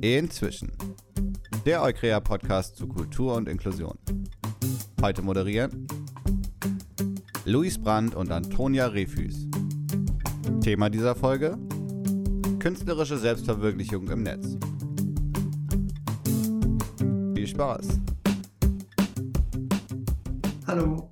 Inzwischen. Der Eukrea-Podcast zu Kultur und Inklusion. Heute moderieren Luis Brandt und Antonia Refüs. Thema dieser Folge: Künstlerische Selbstverwirklichung im Netz. Viel Spaß! Hallo.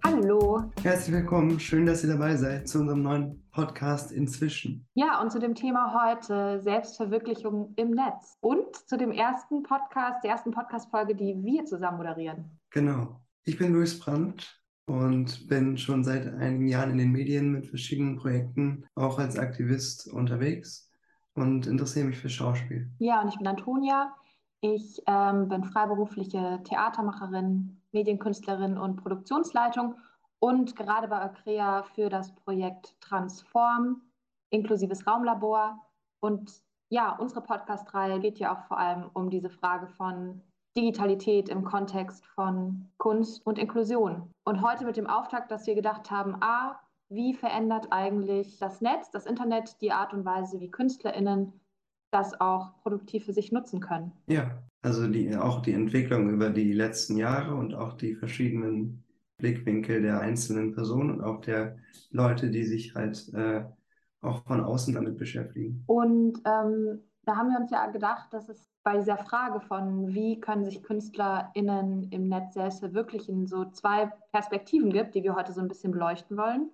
Hallo. Herzlich willkommen. Schön, dass ihr dabei seid zu unserem neuen Podcast inzwischen. Ja, und zu dem Thema heute Selbstverwirklichung im Netz und zu dem ersten Podcast, der ersten Podcast-Folge, die wir zusammen moderieren. Genau. Ich bin Luis Brandt und bin schon seit einigen Jahren in den Medien mit verschiedenen Projekten auch als Aktivist unterwegs und interessiere mich für Schauspiel. Ja, und ich bin Antonia. Ich ähm, bin freiberufliche Theatermacherin, Medienkünstlerin und Produktionsleitung und gerade bei Acrea für das Projekt Transform, inklusives Raumlabor. Und ja, unsere Podcast-Reihe geht ja auch vor allem um diese Frage von Digitalität im Kontext von Kunst und Inklusion. Und heute mit dem Auftakt, dass wir gedacht haben, a, wie verändert eigentlich das Netz, das Internet, die Art und Weise, wie KünstlerInnen das auch produktiv für sich nutzen können. Ja, also die, auch die Entwicklung über die letzten Jahre und auch die verschiedenen Blickwinkel der einzelnen Personen und auch der Leute, die sich halt äh, auch von außen damit beschäftigen. Und ähm, da haben wir uns ja gedacht, dass es bei dieser Frage von, wie können sich KünstlerInnen im Netz selbst verwirklichen, so zwei Perspektiven gibt, die wir heute so ein bisschen beleuchten wollen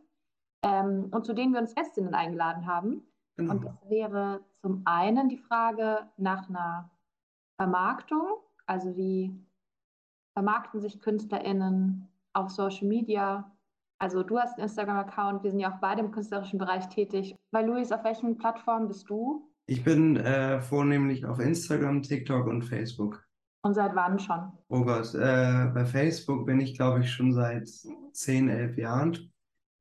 ähm, und zu denen wir uns Gästinnen eingeladen haben. Genau. Und das wäre zum einen die Frage nach einer Vermarktung, also wie vermarkten sich KünstlerInnen auf Social Media. Also du hast einen Instagram-Account, wir sind ja auch beide im künstlerischen Bereich tätig. Bei Luis, auf welchen Plattformen bist du? Ich bin äh, vornehmlich auf Instagram, TikTok und Facebook. Und seit wann schon? Oh Gott, äh, bei Facebook bin ich, glaube ich, schon seit 10, 11 Jahren.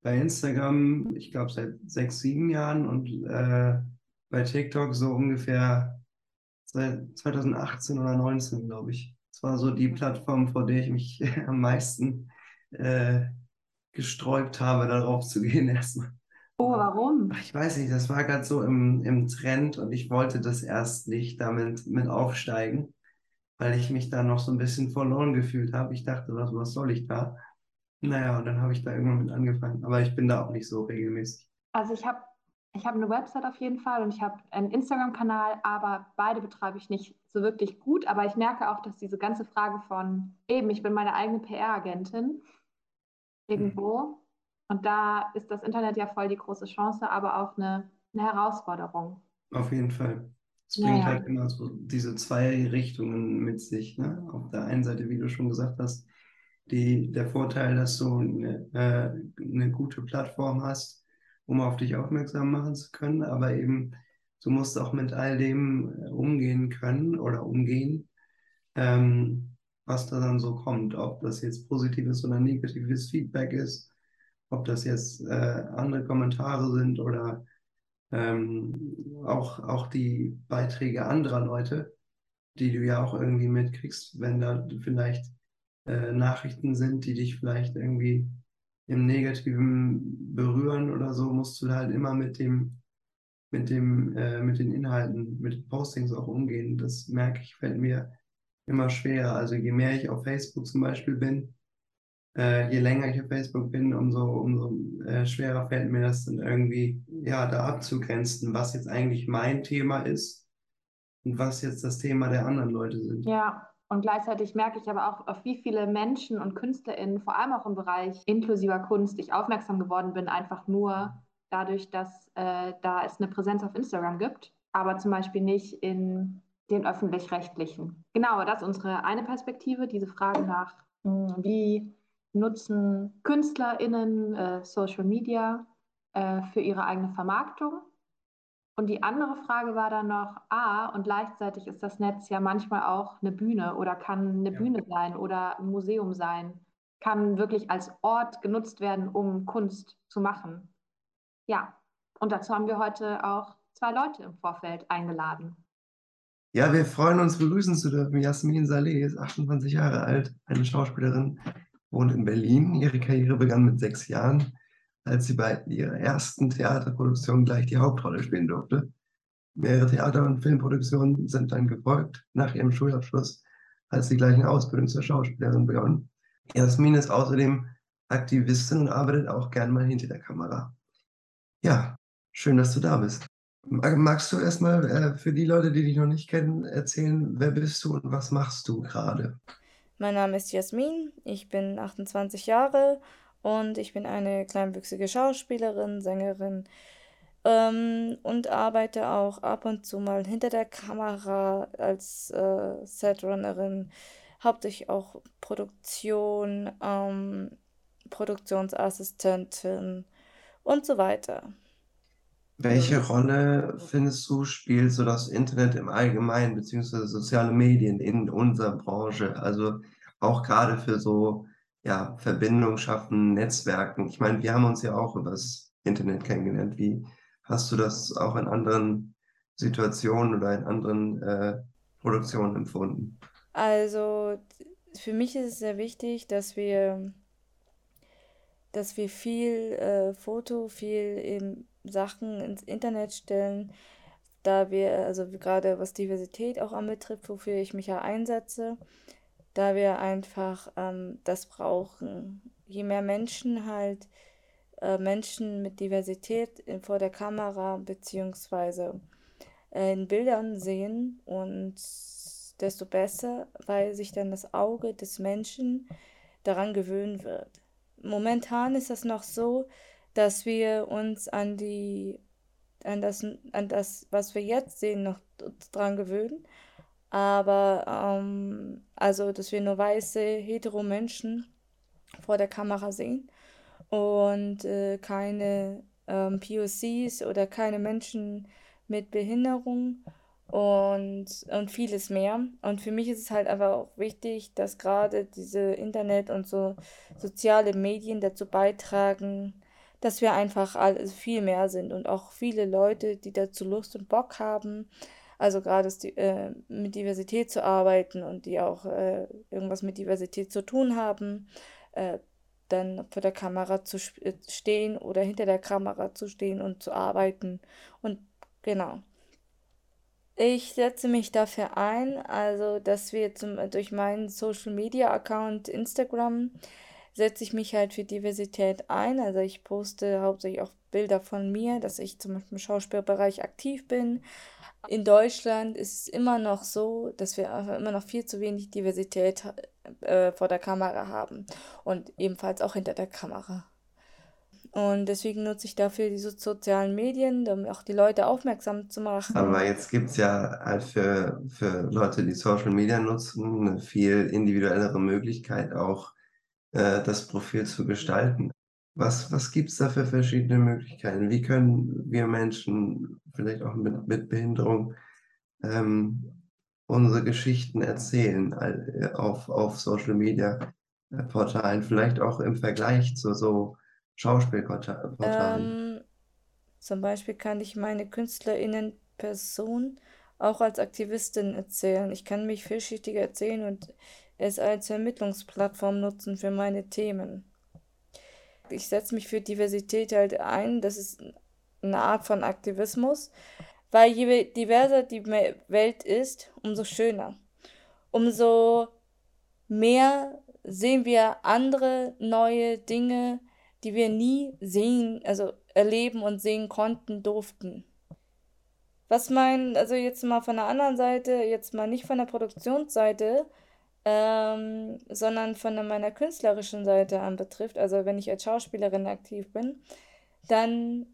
Bei Instagram, ich glaube, seit 6, 7 Jahren und äh, bei TikTok so ungefähr seit 2018 oder 2019, glaube ich. Das war so die Plattform, vor der ich mich am meisten äh, gesträubt habe, darauf zu gehen erstmal. Oh, warum? Ich weiß nicht, das war gerade so im, im Trend und ich wollte das erst nicht damit mit aufsteigen, weil ich mich da noch so ein bisschen verloren gefühlt habe. Ich dachte, was, was soll ich da? Naja, und dann habe ich da irgendwann mit angefangen. Aber ich bin da auch nicht so regelmäßig. Also ich habe ich hab eine Website auf jeden Fall und ich habe einen Instagram-Kanal, aber beide betreibe ich nicht so wirklich gut. Aber ich merke auch, dass diese ganze Frage von eben, ich bin meine eigene PR-Agentin irgendwo. Und da ist das Internet ja voll die große Chance, aber auch eine, eine Herausforderung. Auf jeden Fall. Es bringt naja. halt immer so diese zwei Richtungen mit sich. Ne? Auf der einen Seite, wie du schon gesagt hast, die, der Vorteil, dass du eine, äh, eine gute Plattform hast, um auf dich aufmerksam machen zu können, aber eben du musst auch mit all dem äh, umgehen können oder umgehen, ähm, was da dann so kommt, ob das jetzt positives oder negatives Feedback ist, ob das jetzt äh, andere Kommentare sind oder ähm, auch, auch die Beiträge anderer Leute, die du ja auch irgendwie mitkriegst, wenn da vielleicht äh, Nachrichten sind, die dich vielleicht irgendwie im Negativen berühren oder so, musst du halt immer mit dem, mit dem, äh, mit den Inhalten, mit den Postings auch umgehen. Das merke ich, fällt mir immer schwerer. Also je mehr ich auf Facebook zum Beispiel bin, äh, je länger ich auf Facebook bin, umso, umso äh, schwerer fällt mir das dann irgendwie, ja, da abzugrenzen, was jetzt eigentlich mein Thema ist und was jetzt das Thema der anderen Leute sind. Ja, und gleichzeitig merke ich aber auch, auf wie viele Menschen und KünstlerInnen, vor allem auch im Bereich inklusiver Kunst, ich aufmerksam geworden bin, einfach nur dadurch, dass äh, da es eine Präsenz auf Instagram gibt, aber zum Beispiel nicht in den öffentlich-rechtlichen. Genau, das ist unsere eine Perspektive, diese Frage nach, hm, wie nutzen KünstlerInnen äh, Social Media äh, für ihre eigene Vermarktung. Und die andere Frage war dann noch, ah, und gleichzeitig ist das Netz ja manchmal auch eine Bühne oder kann eine ja. Bühne sein oder ein Museum sein, kann wirklich als Ort genutzt werden, um Kunst zu machen. Ja, und dazu haben wir heute auch zwei Leute im Vorfeld eingeladen. Ja, wir freuen uns, begrüßen zu dürfen. Jasmin Saleh ist 28 Jahre alt, eine Schauspielerin, wohnt in Berlin. Ihre Karriere begann mit sechs Jahren als sie bei ihrer ersten Theaterproduktion gleich die Hauptrolle spielen durfte. Mehrere Theater- und Filmproduktionen sind dann gefolgt. Nach ihrem Schulabschluss hat sie gleich eine Ausbildung zur Schauspielerin begonnen. Jasmin ist außerdem Aktivistin und arbeitet auch gern mal hinter der Kamera. Ja, schön, dass du da bist. Magst du erstmal äh, für die Leute, die dich noch nicht kennen, erzählen, wer bist du und was machst du gerade? Mein Name ist Jasmin, ich bin 28 Jahre und ich bin eine kleinwüchsige Schauspielerin, Sängerin ähm, und arbeite auch ab und zu mal hinter der Kamera als äh, Setrunnerin, hauptsächlich auch Produktion, ähm, Produktionsassistentin und so weiter. Welche Rolle findest du, spielt so das Internet im Allgemeinen, beziehungsweise soziale Medien in unserer Branche? Also auch gerade für so ja, Verbindung schaffen, Netzwerken. Ich meine, wir haben uns ja auch über das Internet kennengelernt. Wie hast du das auch in anderen Situationen oder in anderen äh, Produktionen empfunden? Also für mich ist es sehr wichtig, dass wir, dass wir viel äh, Foto, viel eben Sachen ins Internet stellen, da wir, also gerade was Diversität auch anbetrifft, wofür ich mich ja einsetze, da wir einfach ähm, das brauchen. Je mehr Menschen halt, äh, Menschen mit Diversität in, vor der Kamera beziehungsweise äh, in Bildern sehen und desto besser, weil sich dann das Auge des Menschen daran gewöhnen wird. Momentan ist das noch so, dass wir uns an die, an das, an das, was wir jetzt sehen, noch dran gewöhnen. Aber, ähm, also, dass wir nur weiße, hetero Menschen vor der Kamera sehen und äh, keine ähm, POCs oder keine Menschen mit Behinderung und, und vieles mehr. Und für mich ist es halt einfach auch wichtig, dass gerade diese Internet und so soziale Medien dazu beitragen, dass wir einfach all, viel mehr sind und auch viele Leute, die dazu Lust und Bock haben, also gerade äh, mit Diversität zu arbeiten und die auch äh, irgendwas mit Diversität zu tun haben, äh, dann vor der Kamera zu äh, stehen oder hinter der Kamera zu stehen und zu arbeiten. Und genau. Ich setze mich dafür ein, also dass wir zum, durch meinen Social Media Account Instagram setze ich mich halt für Diversität ein. Also ich poste hauptsächlich auch Bilder von mir, dass ich zum Beispiel im Schauspielbereich aktiv bin. In Deutschland ist es immer noch so, dass wir immer noch viel zu wenig Diversität äh, vor der Kamera haben und ebenfalls auch hinter der Kamera. Und deswegen nutze ich dafür diese sozialen Medien, um auch die Leute aufmerksam zu machen. Aber jetzt gibt es ja halt für, für Leute, die Social Media nutzen, eine viel individuellere Möglichkeit, auch äh, das Profil zu gestalten. Was, was gibt es da für verschiedene Möglichkeiten? Wie können wir Menschen, vielleicht auch mit, mit Behinderung, ähm, unsere Geschichten erzählen äh, auf, auf Social Media äh, Portalen, vielleicht auch im Vergleich zu so Schauspielportalen? Ähm, zum Beispiel kann ich meine KünstlerInnen-Person auch als Aktivistin erzählen. Ich kann mich vielschichtig erzählen und es als Vermittlungsplattform nutzen für meine Themen. Ich setze mich für Diversität halt ein. Das ist eine Art von Aktivismus, weil je diverser die Welt ist, umso schöner. Umso mehr sehen wir andere neue Dinge, die wir nie sehen, also erleben und sehen konnten, durften. Was mein, also jetzt mal von der anderen Seite, jetzt mal nicht von der Produktionsseite, ähm, sondern von meiner künstlerischen Seite an betrifft, also wenn ich als Schauspielerin aktiv bin, dann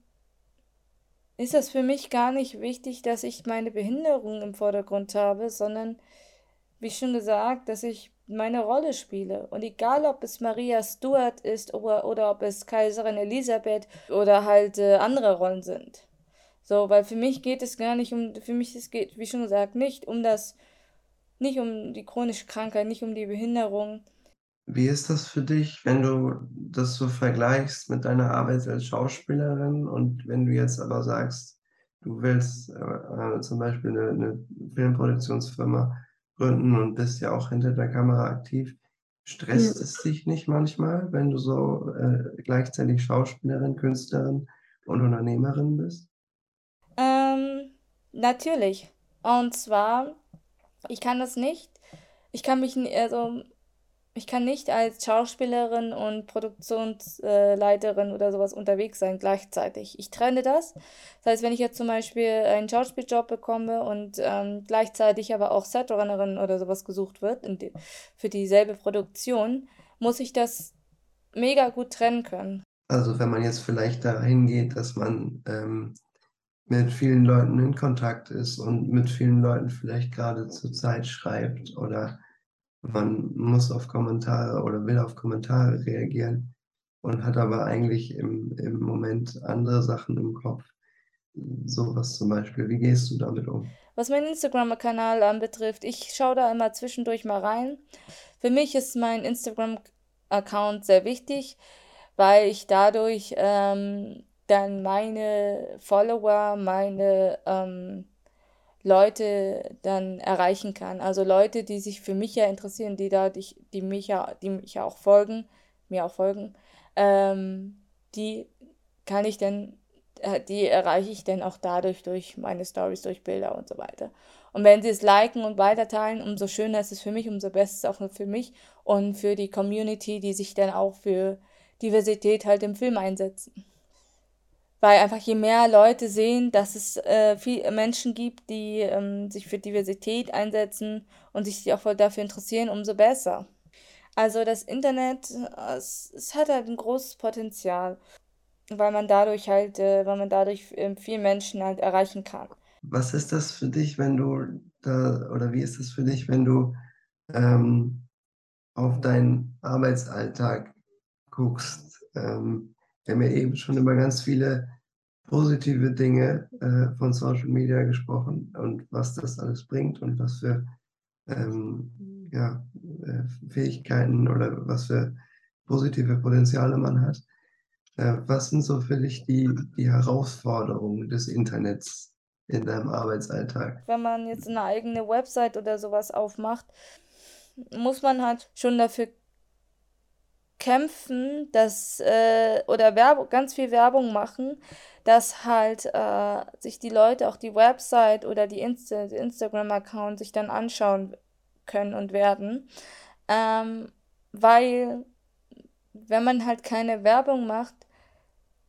ist das für mich gar nicht wichtig, dass ich meine Behinderung im Vordergrund habe, sondern wie schon gesagt, dass ich meine Rolle spiele. Und egal, ob es Maria Stuart ist oder, oder ob es Kaiserin Elisabeth oder halt äh, andere Rollen sind. So, weil für mich geht es gar nicht um, für mich es geht, wie schon gesagt, nicht um das nicht um die chronische Krankheit, nicht um die Behinderung. Wie ist das für dich, wenn du das so vergleichst mit deiner Arbeit als Schauspielerin und wenn du jetzt aber sagst, du willst äh, äh zum Beispiel eine, eine Filmproduktionsfirma gründen und bist ja auch hinter der Kamera aktiv. Stresst es dich nicht manchmal, wenn du so äh, gleichzeitig Schauspielerin, Künstlerin und Unternehmerin bist? Ähm, natürlich. Und zwar, ich kann das nicht. Ich kann mich, also ich kann nicht als Schauspielerin und Produktionsleiterin oder sowas unterwegs sein gleichzeitig. Ich trenne das. Das heißt, wenn ich jetzt zum Beispiel einen Schauspieljob bekomme und ähm, gleichzeitig aber auch Setrunnerin oder sowas gesucht wird die, für dieselbe Produktion, muss ich das mega gut trennen können. Also wenn man jetzt vielleicht dahin geht, dass man ähm, mit vielen Leuten in Kontakt ist und mit vielen Leuten vielleicht gerade zur Zeit schreibt oder man muss auf Kommentare oder will auf Kommentare reagieren und hat aber eigentlich im, im Moment andere Sachen im Kopf. Sowas zum Beispiel. Wie gehst du damit um? Was meinen Instagram-Kanal anbetrifft, ich schaue da immer zwischendurch mal rein. Für mich ist mein Instagram-Account sehr wichtig, weil ich dadurch ähm, dann meine Follower, meine ähm, Leute dann erreichen kann. Also Leute, die sich für mich ja interessieren, die da, die, die mich ja, die mich ja auch folgen, mir auch folgen, ähm, die kann ich dann, äh, die erreiche ich dann auch dadurch durch meine Stories, durch Bilder und so weiter. Und wenn sie es liken und weiterteilen, umso schöner ist es für mich, umso besser ist es auch für mich und für die Community, die sich dann auch für Diversität halt im Film einsetzen. Weil einfach je mehr Leute sehen, dass es äh, viel Menschen gibt, die ähm, sich für Diversität einsetzen und sich auch voll dafür interessieren, umso besser. Also das Internet, es, es hat halt ein großes Potenzial, weil man dadurch halt, äh, weil man dadurch äh, viele Menschen halt erreichen kann. Was ist das für dich, wenn du da, oder wie ist das für dich, wenn du ähm, auf deinen Arbeitsalltag guckst? Ähm, wir haben ja eben schon über ganz viele positive Dinge äh, von Social Media gesprochen und was das alles bringt und was für ähm, ja, äh, Fähigkeiten oder was für positive Potenziale man hat. Äh, was sind so für dich die, die Herausforderungen des Internets in deinem Arbeitsalltag? Wenn man jetzt eine eigene Website oder sowas aufmacht, muss man halt schon dafür kämpfen, dass äh, oder Werbung, ganz viel Werbung machen, dass halt äh, sich die Leute auch die Website oder die Insta Instagram-Account sich dann anschauen können und werden. Ähm, weil wenn man halt keine Werbung macht,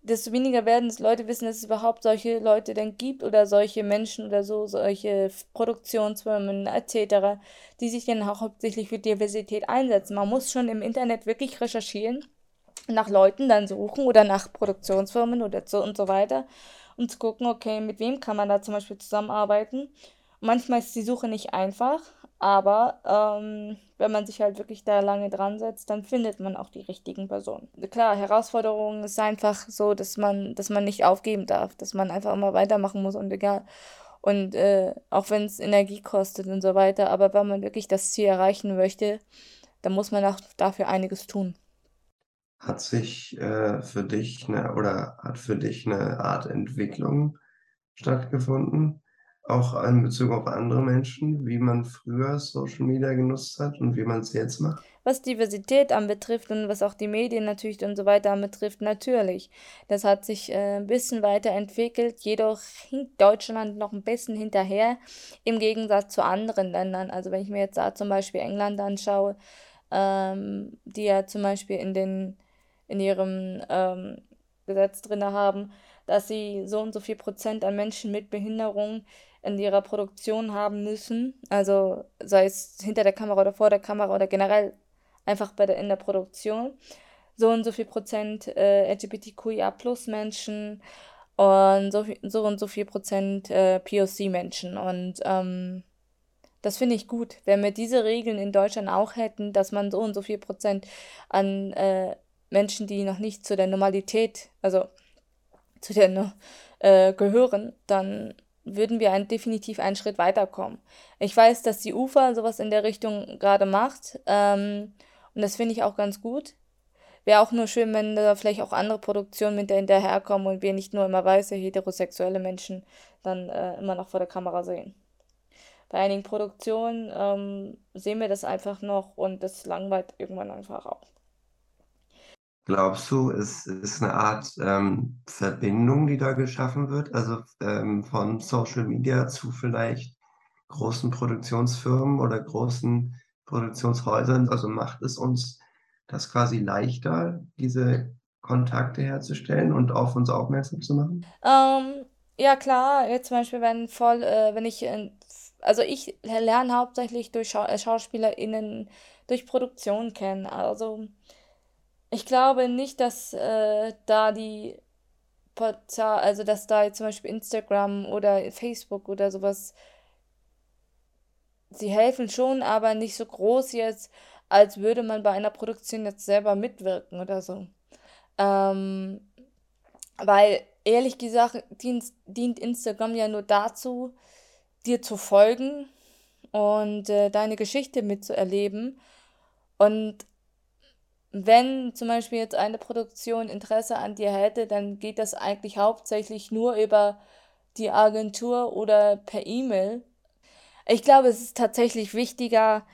desto weniger werden es Leute wissen, dass es überhaupt solche Leute denn gibt oder solche Menschen oder so, solche Produktionsfirmen etc., die sich dann auch hauptsächlich für Diversität einsetzen. Man muss schon im Internet wirklich recherchieren, nach Leuten dann suchen oder nach Produktionsfirmen oder so und so weiter, um zu gucken, okay, mit wem kann man da zum Beispiel zusammenarbeiten. Manchmal ist die Suche nicht einfach, aber ähm, wenn man sich halt wirklich da lange dran setzt, dann findet man auch die richtigen Personen. Klar, Herausforderung ist einfach so, dass man, dass man nicht aufgeben darf, dass man einfach immer weitermachen muss und egal. Und äh, auch wenn es Energie kostet und so weiter, aber wenn man wirklich das Ziel erreichen möchte, dann muss man auch dafür einiges tun. Hat sich äh, für dich eine, oder hat für dich eine Art Entwicklung stattgefunden? auch in Bezug auf andere Menschen, wie man früher Social Media genutzt hat und wie man es jetzt macht? Was Diversität anbetrifft und was auch die Medien natürlich und so weiter anbetrifft, natürlich. Das hat sich äh, ein bisschen weiterentwickelt, jedoch hinkt Deutschland noch ein bisschen hinterher im Gegensatz zu anderen Ländern. Also wenn ich mir jetzt da zum Beispiel England anschaue, ähm, die ja zum Beispiel in, den, in ihrem ähm, Gesetz drin haben, dass sie so und so viel Prozent an Menschen mit Behinderung in ihrer Produktion haben müssen. Also sei es hinter der Kamera oder vor der Kamera oder generell einfach bei der, in der Produktion. So und so viel Prozent äh, LGBTQIA plus Menschen und so, so und so viel Prozent äh, POC-Menschen. Und ähm, das finde ich gut. Wenn wir diese Regeln in Deutschland auch hätten, dass man so und so viel Prozent an äh, Menschen, die noch nicht zu der Normalität, also zu der äh, gehören, dann würden wir ein, definitiv einen Schritt weiterkommen. Ich weiß, dass die UFA sowas in der Richtung gerade macht ähm, und das finde ich auch ganz gut. Wäre auch nur schön, wenn da vielleicht auch andere Produktionen mit hinterherkommen und wir nicht nur immer weiße, heterosexuelle Menschen dann äh, immer noch vor der Kamera sehen. bei einigen Produktionen ähm, sehen wir das einfach noch und das langweilt irgendwann einfach auch. Glaubst du, es ist eine Art ähm, Verbindung, die da geschaffen wird, also ähm, von Social Media zu vielleicht großen Produktionsfirmen oder großen Produktionshäusern? Also macht es uns das quasi leichter, diese Kontakte herzustellen und auf uns aufmerksam zu machen? Ähm, ja, klar, jetzt zum Beispiel, wenn voll, äh, wenn ich, äh, also ich lerne hauptsächlich durch Schau äh, SchauspielerInnen, durch Produktion kennen. Also ich glaube nicht, dass äh, da die Portal, also dass da zum Beispiel Instagram oder Facebook oder sowas, sie helfen schon, aber nicht so groß jetzt, als würde man bei einer Produktion jetzt selber mitwirken oder so. Ähm, weil ehrlich gesagt dient, dient Instagram ja nur dazu, dir zu folgen und äh, deine Geschichte mitzuerleben. Und wenn zum Beispiel jetzt eine Produktion Interesse an dir hätte, dann geht das eigentlich hauptsächlich nur über die Agentur oder per E-Mail. Ich glaube, es ist tatsächlich wichtiger,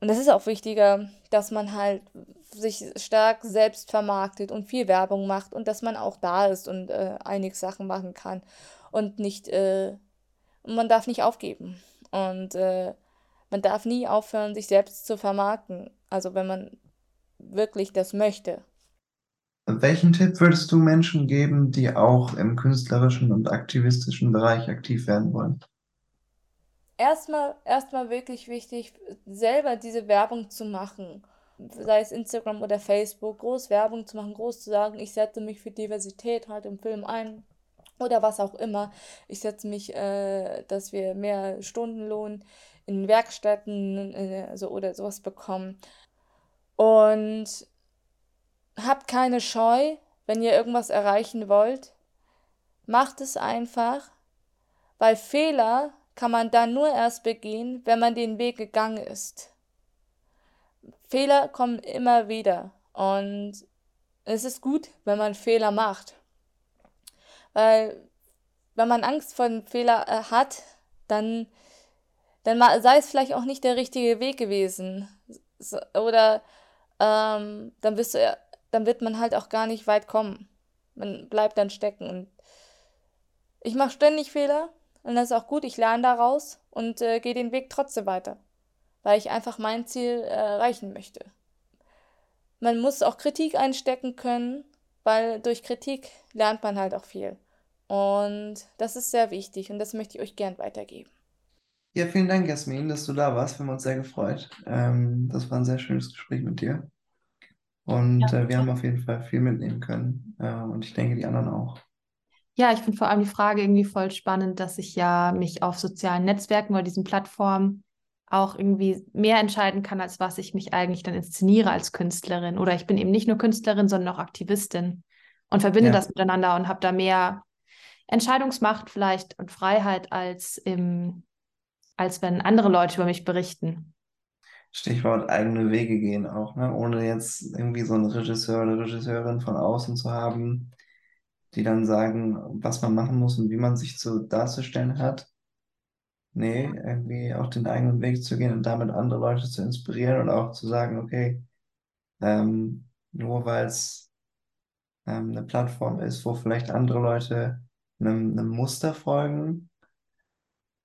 und das ist auch wichtiger, dass man halt sich stark selbst vermarktet und viel Werbung macht und dass man auch da ist und äh, einige Sachen machen kann und nicht, äh, man darf nicht aufgeben und äh, man darf nie aufhören, sich selbst zu vermarkten. Also wenn man wirklich das möchte. Welchen Tipp würdest du Menschen geben, die auch im künstlerischen und aktivistischen Bereich aktiv werden wollen? Erstmal, erstmal wirklich wichtig, selber diese Werbung zu machen. Sei es Instagram oder Facebook, groß Werbung zu machen, groß zu sagen, ich setze mich für Diversität halt im Film ein oder was auch immer. Ich setze mich, äh, dass wir mehr Stundenlohn in Werkstätten äh, also, oder sowas bekommen. Und habt keine Scheu, wenn ihr irgendwas erreichen wollt. Macht es einfach, weil Fehler kann man dann nur erst begehen, wenn man den Weg gegangen ist. Fehler kommen immer wieder und es ist gut, wenn man Fehler macht. Weil wenn man Angst vor einem Fehler äh, hat, dann, dann sei es vielleicht auch nicht der richtige Weg gewesen. Oder ähm, dann bist du, dann wird man halt auch gar nicht weit kommen. Man bleibt dann stecken. Und ich mache ständig Fehler und das ist auch gut. Ich lerne daraus und äh, gehe den Weg trotzdem weiter, weil ich einfach mein Ziel äh, erreichen möchte. Man muss auch Kritik einstecken können, weil durch Kritik lernt man halt auch viel. Und das ist sehr wichtig und das möchte ich euch gern weitergeben. Ja, vielen Dank, Jasmin, dass du da warst. Wir haben uns sehr gefreut. Ähm, das war ein sehr schönes Gespräch mit dir. Und ja. äh, wir haben auf jeden Fall viel mitnehmen können. Äh, und ich denke, die anderen auch. Ja, ich finde vor allem die Frage irgendwie voll spannend, dass ich ja mich auf sozialen Netzwerken oder diesen Plattformen auch irgendwie mehr entscheiden kann, als was ich mich eigentlich dann inszeniere als Künstlerin. Oder ich bin eben nicht nur Künstlerin, sondern auch Aktivistin und verbinde ja. das miteinander und habe da mehr Entscheidungsmacht vielleicht und Freiheit als im als wenn andere Leute über mich berichten. Stichwort eigene Wege gehen auch, ne? ohne jetzt irgendwie so einen Regisseur oder Regisseurin von außen zu haben, die dann sagen, was man machen muss und wie man sich zu darzustellen hat. Nee, irgendwie auch den eigenen Weg zu gehen und damit andere Leute zu inspirieren und auch zu sagen, okay, ähm, nur weil es ähm, eine Plattform ist, wo vielleicht andere Leute einem, einem Muster folgen,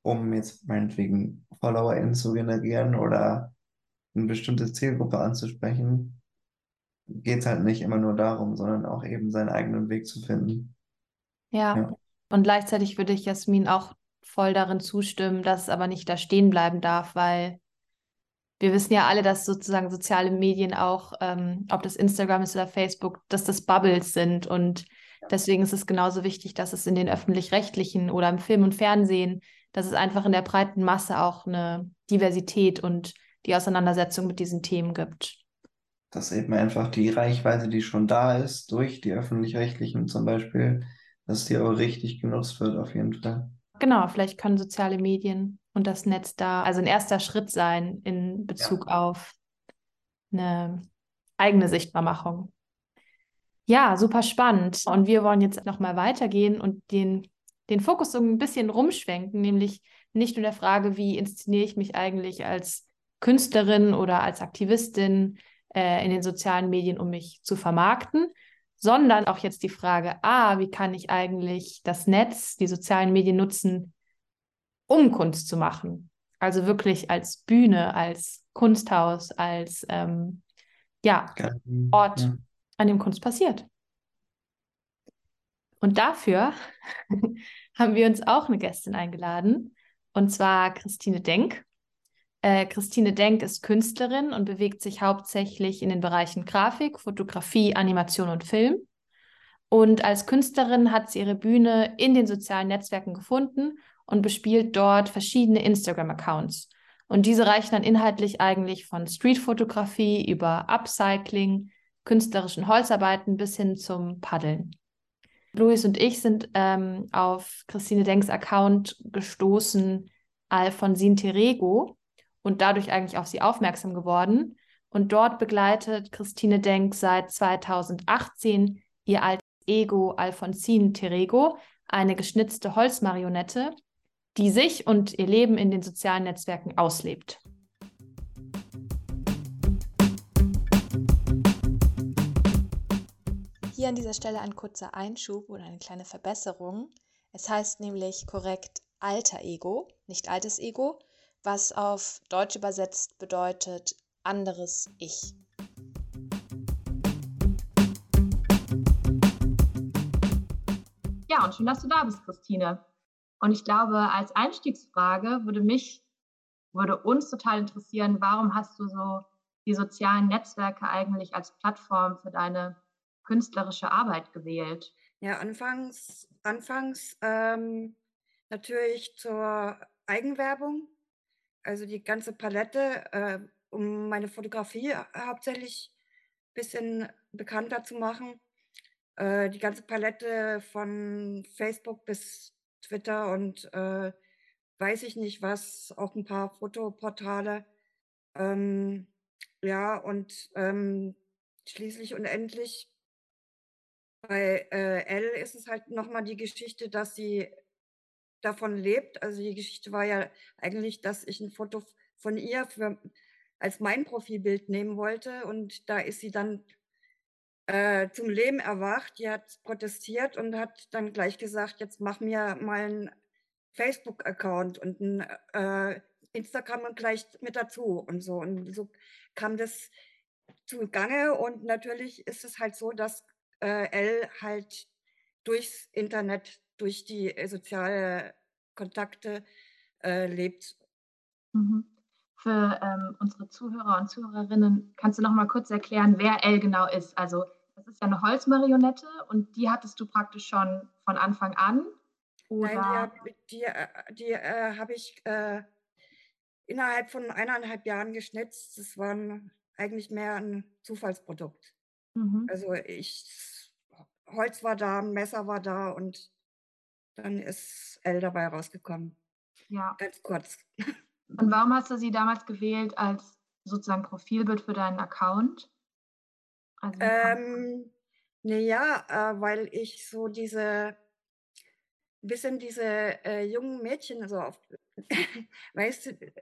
um jetzt meinetwegen FollowerInnen zu generieren oder eine bestimmte Zielgruppe anzusprechen, geht es halt nicht immer nur darum, sondern auch eben seinen eigenen Weg zu finden. Ja. ja. Und gleichzeitig würde ich Jasmin auch voll darin zustimmen, dass es aber nicht da stehen bleiben darf, weil wir wissen ja alle, dass sozusagen soziale Medien auch, ähm, ob das Instagram ist oder Facebook, dass das Bubbles sind. Und deswegen ist es genauso wichtig, dass es in den öffentlich-rechtlichen oder im Film und Fernsehen dass es einfach in der breiten Masse auch eine Diversität und die Auseinandersetzung mit diesen Themen gibt. Dass eben einfach die Reichweite, die schon da ist, durch die öffentlich-rechtlichen zum Beispiel, dass die auch richtig genutzt wird, auf jeden Fall. Genau, vielleicht können soziale Medien und das Netz da also ein erster Schritt sein in Bezug ja. auf eine eigene Sichtbarmachung. Ja, super spannend. Und wir wollen jetzt nochmal weitergehen und den den Fokus so ein bisschen rumschwenken, nämlich nicht nur der Frage, wie inszeniere ich mich eigentlich als Künstlerin oder als Aktivistin äh, in den sozialen Medien, um mich zu vermarkten, sondern auch jetzt die Frage, ah, wie kann ich eigentlich das Netz, die sozialen Medien nutzen, um Kunst zu machen? Also wirklich als Bühne, als Kunsthaus, als ähm, ja, Ort, ja. an dem Kunst passiert. Und dafür haben wir uns auch eine Gästin eingeladen, und zwar Christine Denk. Äh, Christine Denk ist Künstlerin und bewegt sich hauptsächlich in den Bereichen Grafik, Fotografie, Animation und Film. Und als Künstlerin hat sie ihre Bühne in den sozialen Netzwerken gefunden und bespielt dort verschiedene Instagram-Accounts. Und diese reichen dann inhaltlich eigentlich von Streetfotografie über Upcycling, künstlerischen Holzarbeiten bis hin zum Paddeln. Luis und ich sind ähm, auf Christine Denks Account gestoßen, Alfonsin Terego, und dadurch eigentlich auf sie aufmerksam geworden. Und dort begleitet Christine Denk seit 2018 ihr altes Ego Alfonsin Terego, eine geschnitzte Holzmarionette, die sich und ihr Leben in den sozialen Netzwerken auslebt. Hier an dieser Stelle ein kurzer Einschub oder eine kleine Verbesserung. Es heißt nämlich korrekt alter Ego, nicht altes Ego, was auf Deutsch übersetzt bedeutet anderes Ich. Ja, und schön, dass du da bist, Christine. Und ich glaube, als Einstiegsfrage würde mich, würde uns total interessieren, warum hast du so die sozialen Netzwerke eigentlich als Plattform für deine künstlerische Arbeit gewählt? Ja, anfangs, anfangs ähm, natürlich zur Eigenwerbung, also die ganze Palette, äh, um meine Fotografie hauptsächlich ein bisschen bekannter zu machen. Äh, die ganze Palette von Facebook bis Twitter und äh, weiß ich nicht was, auch ein paar Fotoportale. Ähm, ja, und ähm, schließlich und endlich bei äh, Elle ist es halt nochmal die Geschichte, dass sie davon lebt. Also die Geschichte war ja eigentlich, dass ich ein Foto von ihr für, als mein Profilbild nehmen wollte und da ist sie dann äh, zum Leben erwacht. Die hat protestiert und hat dann gleich gesagt, jetzt mach mir mal einen Facebook-Account und ein äh, Instagram und gleich mit dazu und so. Und so kam das zugange und natürlich ist es halt so, dass äh, L halt durchs Internet, durch die äh, sozialen Kontakte äh, lebt. Mhm. Für ähm, unsere Zuhörer und Zuhörerinnen kannst du noch mal kurz erklären, wer L genau ist. Also das ist ja eine Holzmarionette und die hattest du praktisch schon von Anfang an? Oder? Nein, die, die, äh, die äh, habe ich äh, innerhalb von eineinhalb Jahren geschnitzt. Das war eigentlich mehr ein Zufallsprodukt. Mhm. Also ich, Holz war da, Messer war da und dann ist L dabei rausgekommen. Ja. Ganz kurz. Und warum hast du sie damals gewählt als sozusagen Profilbild für deinen Account? Also ähm, naja, äh, weil ich so diese, bisschen diese äh, jungen Mädchen so auf, weißt du,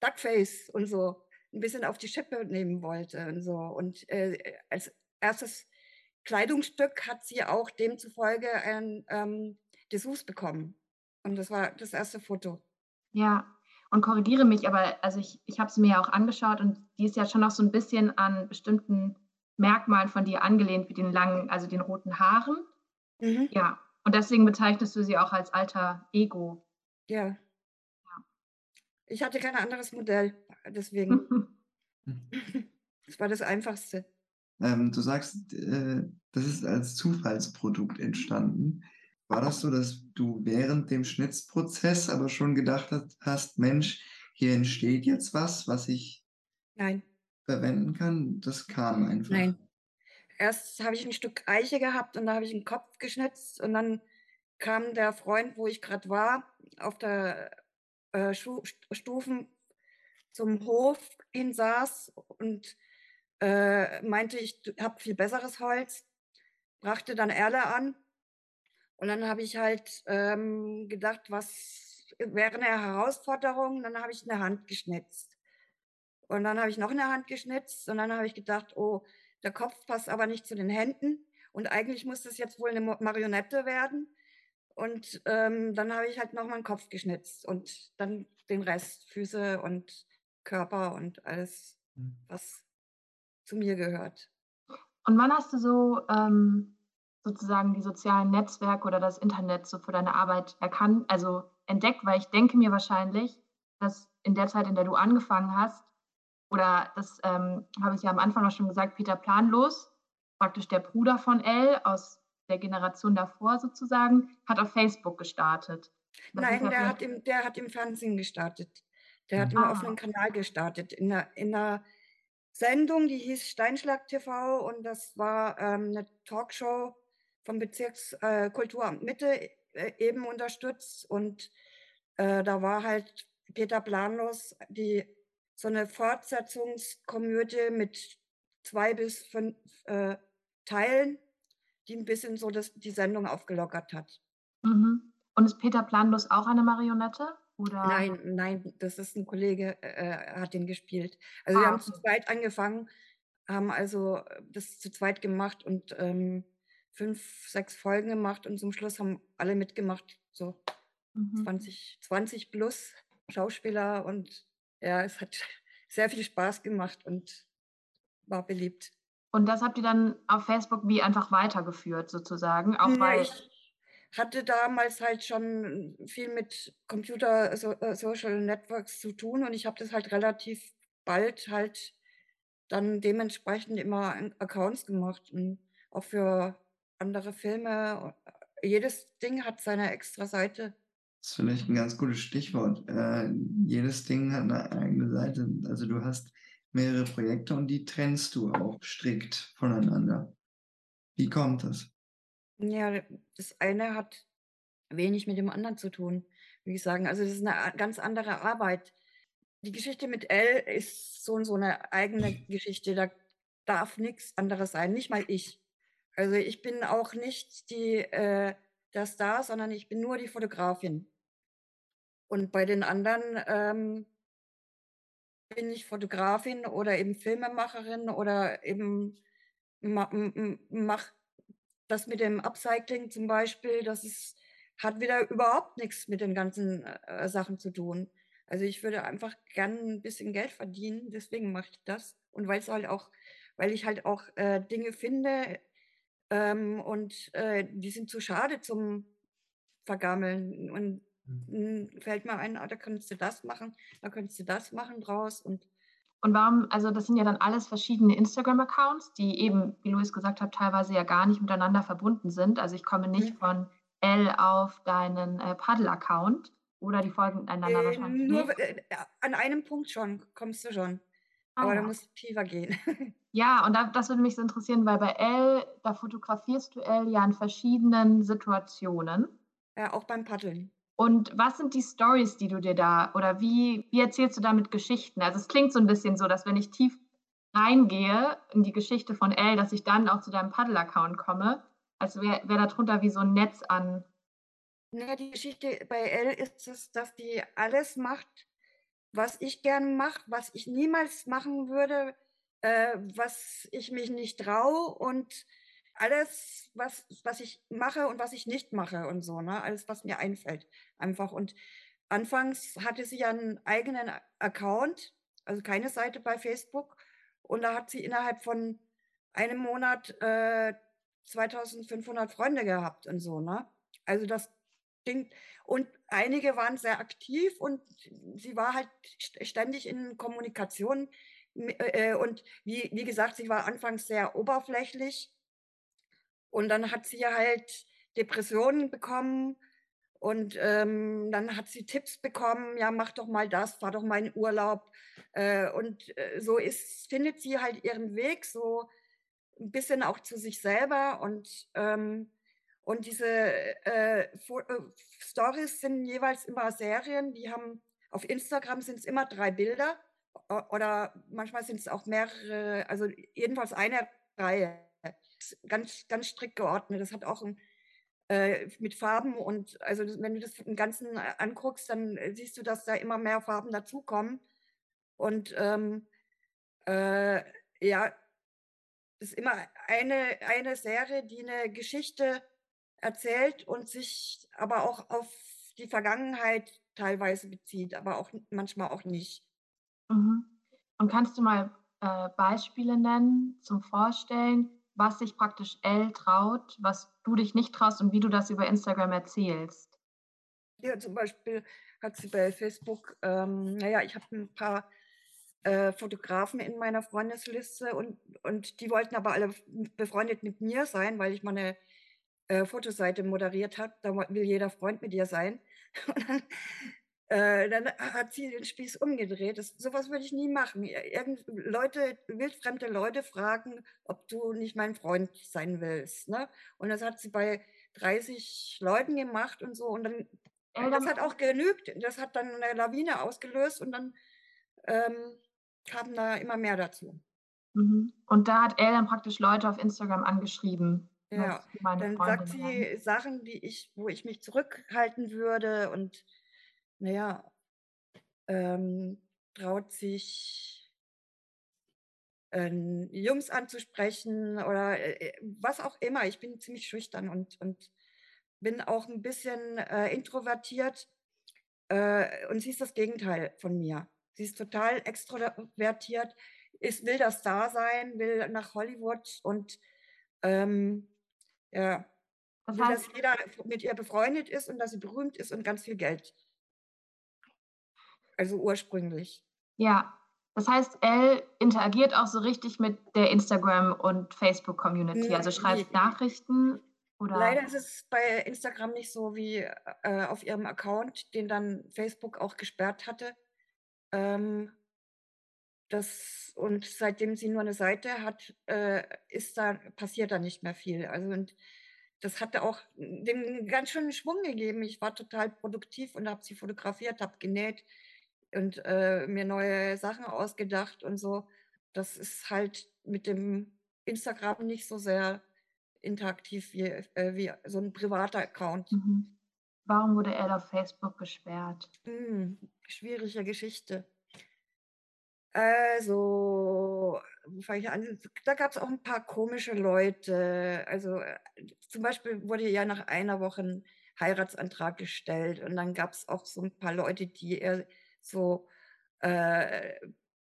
Duckface und so, ein bisschen auf die Schippe nehmen wollte und so. Und äh, als erstes Kleidungsstück hat sie auch demzufolge ein ähm, Dessous bekommen. Und das war das erste Foto. Ja, und korrigiere mich, aber also ich, ich habe sie mir ja auch angeschaut und die ist ja schon noch so ein bisschen an bestimmten Merkmalen von dir angelehnt, wie den langen, also den roten Haaren. Mhm. Ja, und deswegen bezeichnest du sie auch als alter Ego. Ja. Ich hatte kein anderes Modell, deswegen. das war das Einfachste. Ähm, du sagst, äh, das ist als Zufallsprodukt entstanden. War das so, dass du während dem Schnitzprozess aber schon gedacht hast, Mensch, hier entsteht jetzt was, was ich Nein verwenden kann, das kam einfach. Nein. Erst habe ich ein Stück Eiche gehabt und da habe ich einen Kopf geschnitzt und dann kam der Freund, wo ich gerade war, auf der äh, Stufen zum Hof hin saß und äh, meinte, ich habe viel besseres Holz, brachte dann Erle an und dann habe ich halt ähm, gedacht, was wäre eine Herausforderung, dann habe ich eine Hand geschnitzt. Und dann habe ich noch eine Hand geschnitzt und dann habe ich gedacht, oh, der Kopf passt aber nicht zu den Händen. Und eigentlich muss das jetzt wohl eine Marionette werden. Und ähm, dann habe ich halt noch meinen Kopf geschnitzt und dann den Rest, Füße und Körper und alles, hm. was zu mir gehört. Und wann hast du so ähm, sozusagen die sozialen Netzwerke oder das Internet so für deine Arbeit erkannt, also entdeckt? Weil ich denke mir wahrscheinlich, dass in der Zeit, in der du angefangen hast, oder das ähm, habe ich ja am Anfang auch schon gesagt, Peter Planlos, praktisch der Bruder von Elle aus der Generation davor sozusagen, hat auf Facebook gestartet. Das Nein, der hat, im, der hat im Fernsehen gestartet. Der hat im ah. offenen Kanal gestartet. In einer, in einer Sendung, die hieß Steinschlag TV und das war ähm, eine Talkshow vom Bezirkskulturamt äh, Mitte äh, eben unterstützt. Und äh, da war halt Peter Planlos, die so eine Fortsetzungskomödie mit zwei bis fünf äh, Teilen, die ein bisschen so das, die Sendung aufgelockert hat. Mhm. Und ist Peter Planlos auch eine Marionette? Oder? Nein, nein, das ist ein Kollege, äh, hat den gespielt. Also ah, wir haben zu zweit angefangen, haben also das zu zweit gemacht und ähm, fünf, sechs Folgen gemacht und zum Schluss haben alle mitgemacht, so mhm. 20, 20 plus Schauspieler und ja, es hat sehr viel Spaß gemacht und war beliebt. Und das habt ihr dann auf Facebook wie einfach weitergeführt, sozusagen? Auch nee, weil ich hatte damals halt schon viel mit Computer so, äh, Social Networks zu tun und ich habe das halt relativ bald halt dann dementsprechend immer Accounts gemacht und auch für andere Filme. Jedes Ding hat seine extra Seite. Das ist vielleicht ein ganz gutes Stichwort. Äh, jedes Ding hat eine eigene Seite. Also du hast mehrere Projekte und die trennst du auch strikt voneinander. Wie kommt das? Ja, das eine hat wenig mit dem anderen zu tun, würde ich sagen. Also das ist eine ganz andere Arbeit. Die Geschichte mit Elle ist so und so eine eigene Geschichte. Da darf nichts anderes sein, nicht mal ich. Also ich bin auch nicht die, äh, der Star, sondern ich bin nur die Fotografin. Und bei den anderen ähm, bin ich Fotografin oder eben Filmemacherin oder eben mache das mit dem Upcycling zum Beispiel, das ist, hat wieder überhaupt nichts mit den ganzen äh, Sachen zu tun. Also ich würde einfach gern ein bisschen Geld verdienen, deswegen mache ich das. Und weil es halt auch, weil ich halt auch äh, Dinge finde ähm, und äh, die sind zu schade zum Vergammeln. Und. Fällt mir ein, ah, da könntest du das machen, da könntest du das machen draus und und warum, also das sind ja dann alles verschiedene Instagram-Accounts, die eben, wie Luis gesagt hat, teilweise ja gar nicht miteinander verbunden sind. Also ich komme nicht mhm. von L auf deinen äh, Paddle-Account oder die folgen einander äh, wahrscheinlich nur, nicht. Äh, an einem Punkt schon, kommst du schon. Ah, Aber ja. da musst du tiefer gehen. ja, und da, das würde mich so interessieren, weil bei L, da fotografierst du L ja in verschiedenen Situationen. Ja, auch beim Paddeln. Und was sind die Stories, die du dir da oder wie, wie erzählst du damit Geschichten? Also es klingt so ein bisschen so, dass wenn ich tief reingehe in die Geschichte von Elle, dass ich dann auch zu deinem Paddle-Account komme. Also wäre wär darunter wie so ein Netz an. Naja, die Geschichte bei Elle ist es, dass die alles macht, was ich gerne mache, was ich niemals machen würde, äh, was ich mich nicht traue und alles, was, was ich mache und was ich nicht mache und so, ne? Alles, was mir einfällt. Einfach. Und anfangs hatte sie ja einen eigenen Account, also keine Seite bei Facebook. Und da hat sie innerhalb von einem Monat äh, 2500 Freunde gehabt und so, ne? Also das Ding. Und einige waren sehr aktiv und sie war halt ständig in Kommunikation. Äh, und wie, wie gesagt, sie war anfangs sehr oberflächlich und dann hat sie halt Depressionen bekommen und ähm, dann hat sie Tipps bekommen, ja, mach doch mal das, fahr doch mal in Urlaub. Äh, und äh, so ist, findet sie halt ihren Weg, so ein bisschen auch zu sich selber. Und, ähm, und diese äh, äh Stories sind jeweils immer Serien, die haben auf Instagram sind es immer drei Bilder oder manchmal sind es auch mehrere, also jedenfalls eine Reihe ganz, ganz strikt geordnet. Das hat auch ein, äh, mit Farben und also wenn du das im Ganzen anguckst, dann siehst du, dass da immer mehr Farben dazukommen. Und ähm, äh, ja, das ist immer eine, eine Serie, die eine Geschichte erzählt und sich aber auch auf die Vergangenheit teilweise bezieht, aber auch manchmal auch nicht. Mhm. Und kannst du mal äh, Beispiele nennen zum Vorstellen, was sich praktisch L traut, was du dich nicht traust und wie du das über Instagram erzählst? Ja, zum Beispiel hat sie bei Facebook, ähm, naja, ich habe ein paar äh, Fotografen in meiner Freundesliste und, und die wollten aber alle befreundet mit mir sein, weil ich meine äh, Fotoseite moderiert habe. Da will jeder Freund mit dir sein. Und dann, äh, dann hat sie den Spieß umgedreht. Das, sowas würde ich nie machen. Irgend, Leute, wildfremde Leute fragen, ob du nicht mein Freund sein willst. Ne? Und das hat sie bei 30 Leuten gemacht und so. Und dann, das hat auch genügt. Das hat dann eine Lawine ausgelöst und dann ähm, kamen da immer mehr dazu. Mhm. Und da hat er dann praktisch Leute auf Instagram angeschrieben. Ja, dann sagt sie werden. Sachen, die ich, wo ich mich zurückhalten würde und naja, ähm, traut sich ähm, Jungs anzusprechen oder äh, äh, was auch immer. Ich bin ziemlich schüchtern und, und bin auch ein bisschen äh, introvertiert. Äh, und sie ist das Gegenteil von mir. Sie ist total extrovertiert, ist, will das da sein, will nach Hollywood und ähm, ja, will, dass jeder mit ihr befreundet ist und dass sie berühmt ist und ganz viel Geld. Also ursprünglich. Ja, das heißt, Elle interagiert auch so richtig mit der Instagram- und Facebook-Community. Also schreibt Nachrichten oder. Leider ist es bei Instagram nicht so wie äh, auf ihrem Account, den dann Facebook auch gesperrt hatte. Ähm, das, und seitdem sie nur eine Seite hat, äh, ist da, passiert da nicht mehr viel. Also und das hatte auch dem ganz schönen Schwung gegeben. Ich war total produktiv und habe sie fotografiert, habe genäht und äh, mir neue Sachen ausgedacht und so. Das ist halt mit dem Instagram nicht so sehr interaktiv wie, äh, wie so ein privater Account. Mhm. Warum wurde er auf Facebook gesperrt? Hm, schwierige Geschichte. Also, wo fange ich an? Da gab es auch ein paar komische Leute. Also, äh, zum Beispiel wurde ja nach einer Woche ein Heiratsantrag gestellt und dann gab es auch so ein paar Leute, die eher so äh,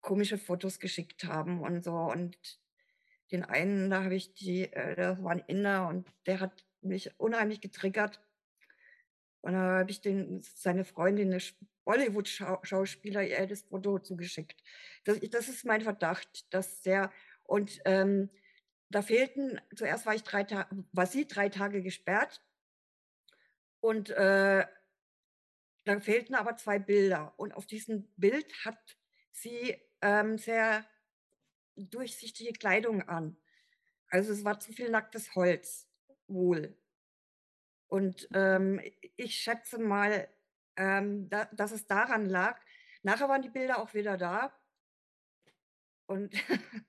komische Fotos geschickt haben und so. Und den einen, da habe ich die, äh, das war ein Inner und der hat mich unheimlich getriggert. Und da habe ich den, seine Freundin, eine Bollywood-Schauspieler, ihr das Foto zugeschickt. Das, das ist mein Verdacht, dass der und ähm, da fehlten, zuerst war ich drei Tage, war sie drei Tage gesperrt und äh, da fehlten aber zwei Bilder. Und auf diesem Bild hat sie ähm, sehr durchsichtige Kleidung an. Also es war zu viel nacktes Holz, wohl. Und ähm, ich schätze mal, ähm, da, dass es daran lag. Nachher waren die Bilder auch wieder da. Und,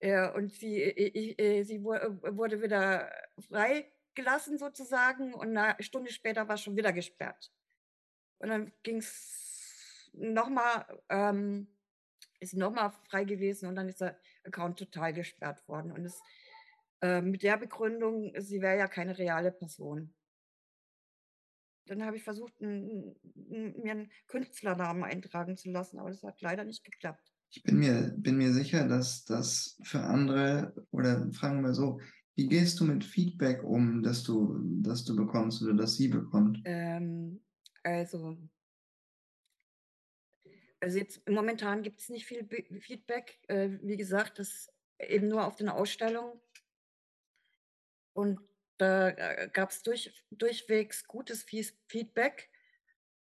ja, und sie, ich, sie wurde wieder freigelassen sozusagen und eine Stunde später war schon wieder gesperrt. Und dann ging es nochmal, ähm, ist nochmal frei gewesen und dann ist der Account total gesperrt worden. Und es, äh, mit der Begründung, sie wäre ja keine reale Person. Dann habe ich versucht, mir einen Künstlernamen eintragen zu lassen, aber das hat leider nicht geklappt. Ich bin mir, bin mir sicher, dass das für andere, oder fragen wir so, wie gehst du mit Feedback um, das du, das du bekommst oder das sie bekommt? Ähm, also, also jetzt momentan gibt es nicht viel Feedback. Äh, wie gesagt, das eben nur auf den Ausstellungen. Und da äh, gab es durch, durchwegs gutes Feedback.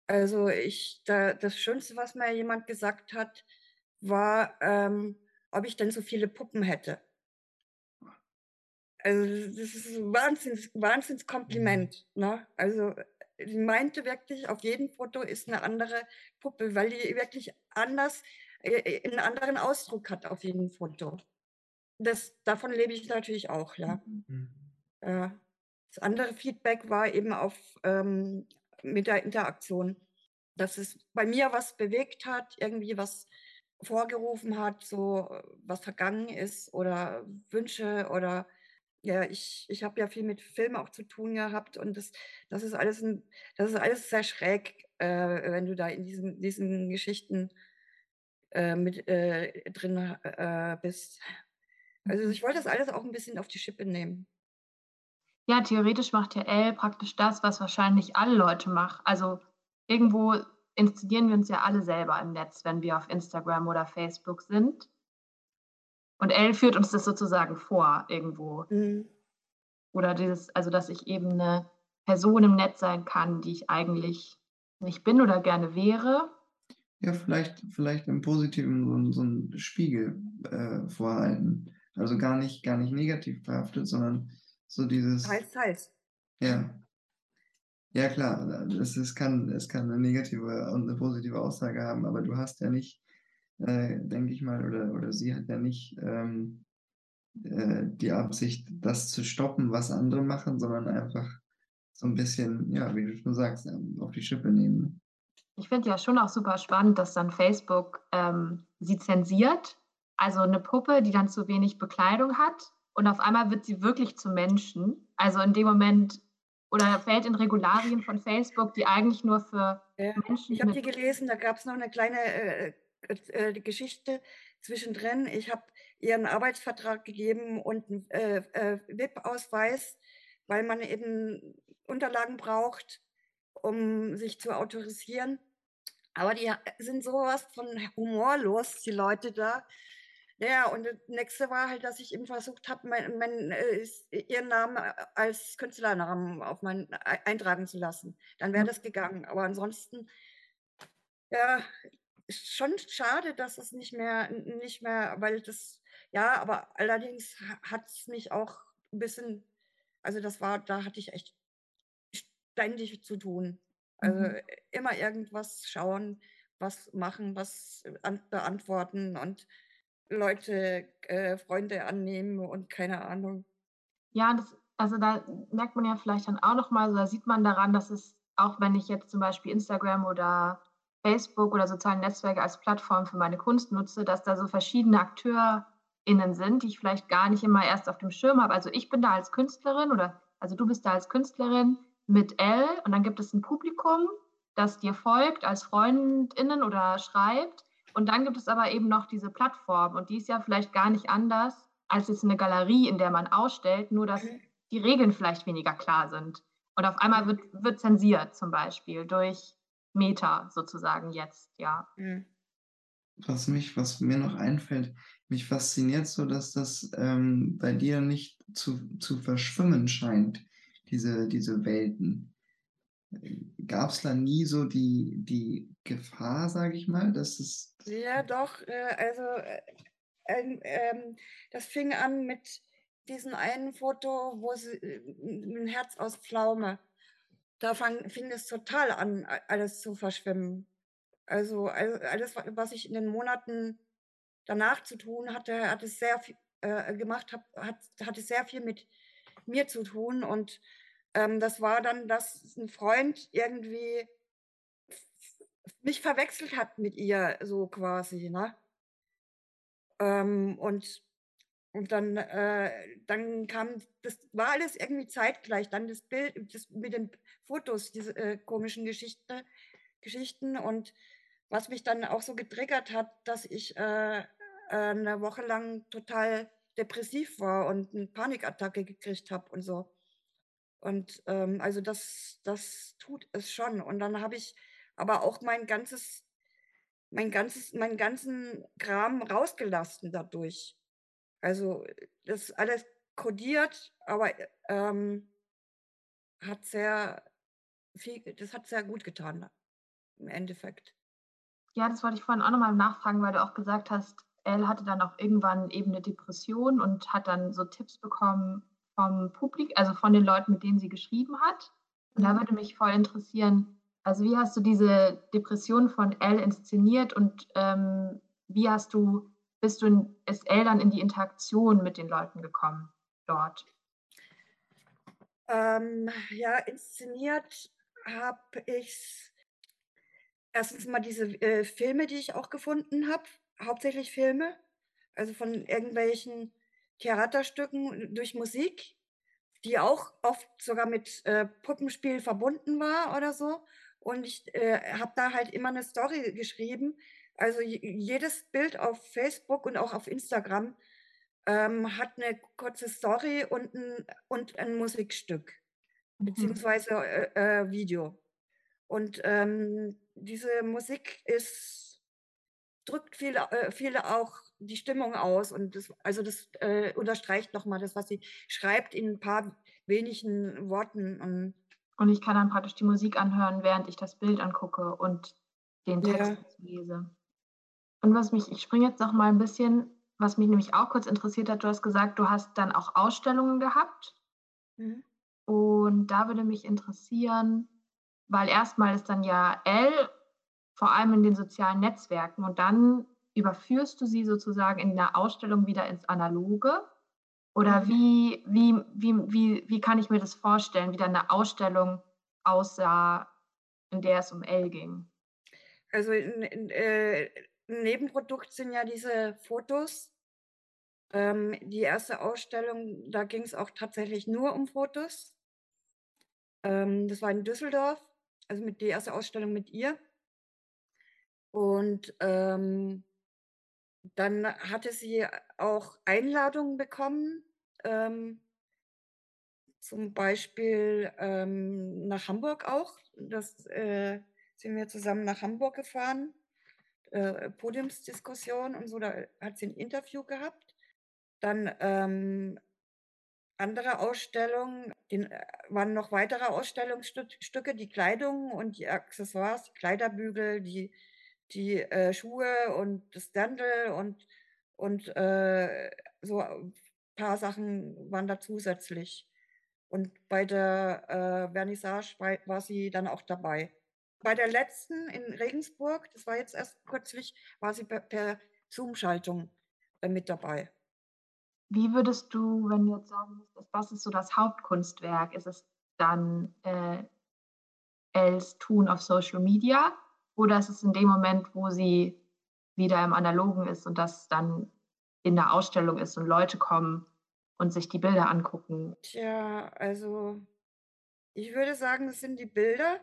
Also ich, da, das Schönste, was mir jemand gesagt hat, war, ähm, ob ich denn so viele Puppen hätte. Also das ist ein Wahnsinns, Wahnsinnskompliment. Ne? Also sie meinte wirklich, auf jedem Foto ist eine andere Puppe, weil die wirklich anders, äh, einen anderen Ausdruck hat auf jedem Foto. Das, davon lebe ich natürlich auch, ja. Mhm. Ja. das andere Feedback war eben auf ähm, mit der Interaktion, dass es bei mir was bewegt hat, irgendwie was vorgerufen hat, so was vergangen ist oder Wünsche oder ja, ich, ich habe ja viel mit Film auch zu tun gehabt und das, das ist alles ein, das ist alles sehr schräg, äh, wenn du da in diesen, diesen Geschichten äh, mit äh, drin äh, bist. Also ich wollte das alles auch ein bisschen auf die Schippe nehmen. Ja, theoretisch macht ja Elle praktisch das, was wahrscheinlich alle Leute machen. Also irgendwo inszenieren wir uns ja alle selber im Netz, wenn wir auf Instagram oder Facebook sind. Und Elle führt uns das sozusagen vor irgendwo. Mhm. Oder dieses, also dass ich eben eine Person im Netz sein kann, die ich eigentlich nicht bin oder gerne wäre. Ja, vielleicht, vielleicht im Positiven so, so einen Spiegel äh, vorhalten. Also gar nicht, gar nicht negativ behaftet, sondern so dieses. Teils, teils. Ja. Ja, klar, es, es, kann, es kann eine negative und eine positive Aussage haben, aber du hast ja nicht, äh, denke ich mal, oder, oder sie hat ja nicht ähm, äh, die Absicht, das zu stoppen, was andere machen, sondern einfach so ein bisschen, ja, wie du schon sagst, ähm, auf die Schippe nehmen. Ich finde ja schon auch super spannend, dass dann Facebook ähm, sie zensiert. Also eine Puppe, die dann zu wenig Bekleidung hat und auf einmal wird sie wirklich zum Menschen. Also in dem Moment oder fällt in Regularien von Facebook, die eigentlich nur für ja, Menschen. Ich habe die gelesen, da gab es noch eine kleine äh, äh, äh, Geschichte zwischendrin. Ich habe ihr einen Arbeitsvertrag gegeben und einen äh, äh WIP-Ausweis, weil man eben Unterlagen braucht, um sich zu autorisieren. Aber die sind sowas von humorlos, die Leute da. Ja, und das nächste war halt, dass ich eben versucht habe, mein, mein, äh, ihren Namen äh, als Künstlernamen auf mein, eintragen zu lassen. Dann wäre mhm. das gegangen. Aber ansonsten, ja, schon schade, dass es nicht mehr, nicht mehr, weil das, ja, aber allerdings hat es mich auch ein bisschen, also das war, da hatte ich echt ständig zu tun. Also mhm. immer irgendwas schauen, was machen, was beantworten und Leute, äh, Freunde annehmen und keine Ahnung. Ja, das, also da merkt man ja vielleicht dann auch nochmal, so, da sieht man daran, dass es, auch wenn ich jetzt zum Beispiel Instagram oder Facebook oder soziale Netzwerke als Plattform für meine Kunst nutze, dass da so verschiedene AkteurInnen sind, die ich vielleicht gar nicht immer erst auf dem Schirm habe. Also ich bin da als Künstlerin oder also du bist da als Künstlerin mit L und dann gibt es ein Publikum, das dir folgt als FreundInnen oder schreibt und dann gibt es aber eben noch diese Plattform und die ist ja vielleicht gar nicht anders als jetzt eine Galerie, in der man ausstellt, nur dass die Regeln vielleicht weniger klar sind. Und auf einmal wird, wird zensiert zum Beispiel durch Meta sozusagen jetzt, ja. Mhm. Was mich, was mir noch einfällt, mich fasziniert so, dass das ähm, bei dir nicht zu, zu verschwimmen scheint, diese, diese Welten. Gab es da nie so die, die Gefahr, sage ich mal, dass es. Ja, doch. Äh, also, äh, äh, das fing an mit diesem einen Foto, wo sie äh, ein Herz aus Pflaume. Da fang, fing es total an, alles zu verschwimmen. Also, alles, was ich in den Monaten danach zu tun hatte, hat es sehr viel äh, gemacht, hat, hat, hat sehr viel mit mir zu tun und ähm, das war dann, dass ein Freund irgendwie mich verwechselt hat mit ihr, so quasi, ne? Ähm, und, und dann, äh, dann kam, das war alles irgendwie zeitgleich, dann das Bild das, mit den Fotos, diese äh, komischen Geschichte, Geschichten und was mich dann auch so getriggert hat, dass ich äh, eine Woche lang total depressiv war und eine Panikattacke gekriegt habe und so. Und ähm, also das, das tut es schon. Und dann habe ich aber auch mein ganzes, mein ganzes, meinen ganzen Kram rausgelassen dadurch. Also das alles kodiert, aber ähm, hat sehr viel, das hat sehr gut getan im Endeffekt. Ja, das wollte ich vorhin auch nochmal nachfragen, weil du auch gesagt hast, Elle hatte dann auch irgendwann eben eine Depression und hat dann so Tipps bekommen, vom Publikum, also von den Leuten, mit denen sie geschrieben hat. Und da mhm. würde mich voll interessieren, also wie hast du diese Depression von Elle inszeniert und ähm, wie hast du, bist du in, Elle dann in die Interaktion mit den Leuten gekommen dort? Ähm, ja, inszeniert habe ich erstens mal diese äh, Filme, die ich auch gefunden habe, hauptsächlich Filme, also von irgendwelchen Theaterstücken durch Musik, die auch oft sogar mit äh, Puppenspiel verbunden war oder so. Und ich äh, habe da halt immer eine Story geschrieben. Also jedes Bild auf Facebook und auch auf Instagram ähm, hat eine kurze Story und ein, und ein Musikstück, mhm. beziehungsweise äh, äh, Video. Und ähm, diese Musik ist, drückt viel, äh, viel auch die Stimmung aus. Und das, also das äh, unterstreicht nochmal das, was sie schreibt in ein paar wenigen Worten. Und, und ich kann dann praktisch die Musik anhören, während ich das Bild angucke und den Text ja. lese. Und was mich, ich springe jetzt noch mal ein bisschen was mich nämlich auch kurz interessiert hat, du hast gesagt, du hast dann auch Ausstellungen gehabt. Mhm. Und da würde mich interessieren, weil erstmal ist dann ja L, vor allem in den sozialen Netzwerken, und dann überführst du sie sozusagen in der Ausstellung wieder ins Analoge? Oder mhm. wie, wie, wie, wie, wie kann ich mir das vorstellen, wie dann eine Ausstellung aussah, in der es um L ging? Also in, in, äh, ein Nebenprodukt sind ja diese Fotos, ähm, die erste Ausstellung, da ging es auch tatsächlich nur um Fotos. Ähm, das war in Düsseldorf, also mit die erste Ausstellung mit ihr. Und ähm, dann hatte sie auch Einladungen bekommen, ähm, zum Beispiel ähm, nach Hamburg auch. Das äh, sind wir zusammen nach Hamburg gefahren, äh, Podiumsdiskussion und so. Da hat sie ein Interview gehabt. Dann ähm, andere Ausstellungen, den, äh, waren noch weitere Ausstellungsstücke, die Kleidung und die Accessoires, die Kleiderbügel, die, die äh, Schuhe und das Dirndl und, und äh, so ein paar Sachen waren da zusätzlich. Und bei der äh, Vernissage war, war sie dann auch dabei. Bei der letzten in Regensburg, das war jetzt erst kürzlich, war sie per, per Zoom-Schaltung äh, mit dabei. Wie würdest du, wenn du jetzt sagen müsstest, was ist so das Hauptkunstwerk? Ist es dann äh, Els Tun auf Social Media oder ist es in dem Moment, wo sie wieder im Analogen ist und das dann in der Ausstellung ist und Leute kommen und sich die Bilder angucken? Tja, also ich würde sagen, es sind die Bilder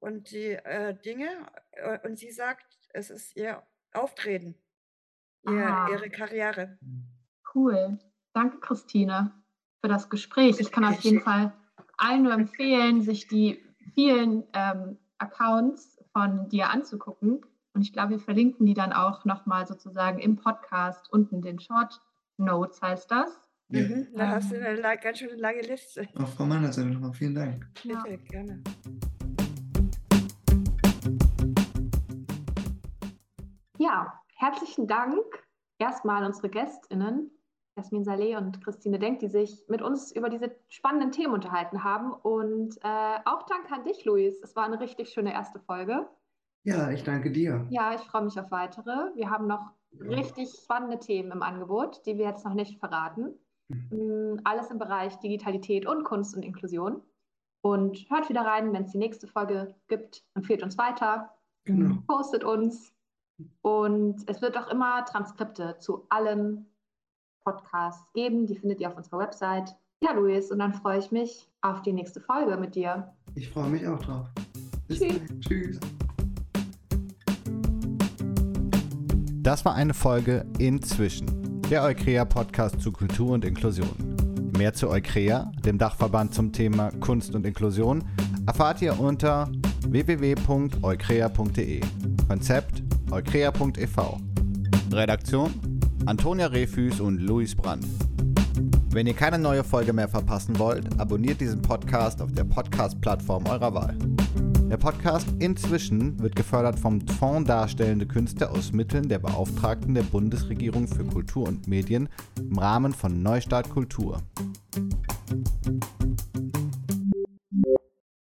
und die äh, Dinge äh, und sie sagt, es ist ihr Auftreten, ihr, ihre Karriere. Cool. Danke, Christine, für das Gespräch. Ich kann auf jeden Fall allen nur empfehlen, sich die vielen ähm, Accounts von dir anzugucken. Und ich glaube, wir verlinken die dann auch nochmal sozusagen im Podcast unten den Short Notes heißt das. Ja. Mhm, da ähm, hast du eine ganz schön lange Liste. Auch von meiner Seite nochmal vielen Dank. Ja. Bitte, gerne. Ja, herzlichen Dank erstmal unsere GästInnen Jasmin Saleh und Christine Denk, die sich mit uns über diese spannenden Themen unterhalten haben. Und äh, auch Dank an dich, Luis. Es war eine richtig schöne erste Folge. Ja, ich danke dir. Ja, ich freue mich auf weitere. Wir haben noch richtig spannende Themen im Angebot, die wir jetzt noch nicht verraten. Mhm. Alles im Bereich Digitalität und Kunst und Inklusion. Und hört wieder rein, wenn es die nächste Folge gibt. Empfehlt uns weiter. Genau. Postet uns. Und es wird auch immer Transkripte zu allen Podcasts geben. Die findet ihr auf unserer Website. Ja, Luis, und dann freue ich mich auf die nächste Folge mit dir. Ich freue mich auch drauf. Bis Tschüss. Tschüss. Das war eine Folge Inzwischen, der Eukrea Podcast zu Kultur und Inklusion. Mehr zu Eukrea, dem Dachverband zum Thema Kunst und Inklusion, erfahrt ihr unter www.eukrea.de. Konzept eukrea.ev. Redaktion Antonia Refüß und Luis Brandt. Wenn ihr keine neue Folge mehr verpassen wollt, abonniert diesen Podcast auf der Podcast-Plattform eurer Wahl. Der Podcast Inzwischen wird gefördert vom Fonds Darstellende Künste aus Mitteln der Beauftragten der Bundesregierung für Kultur und Medien im Rahmen von Neustart Kultur.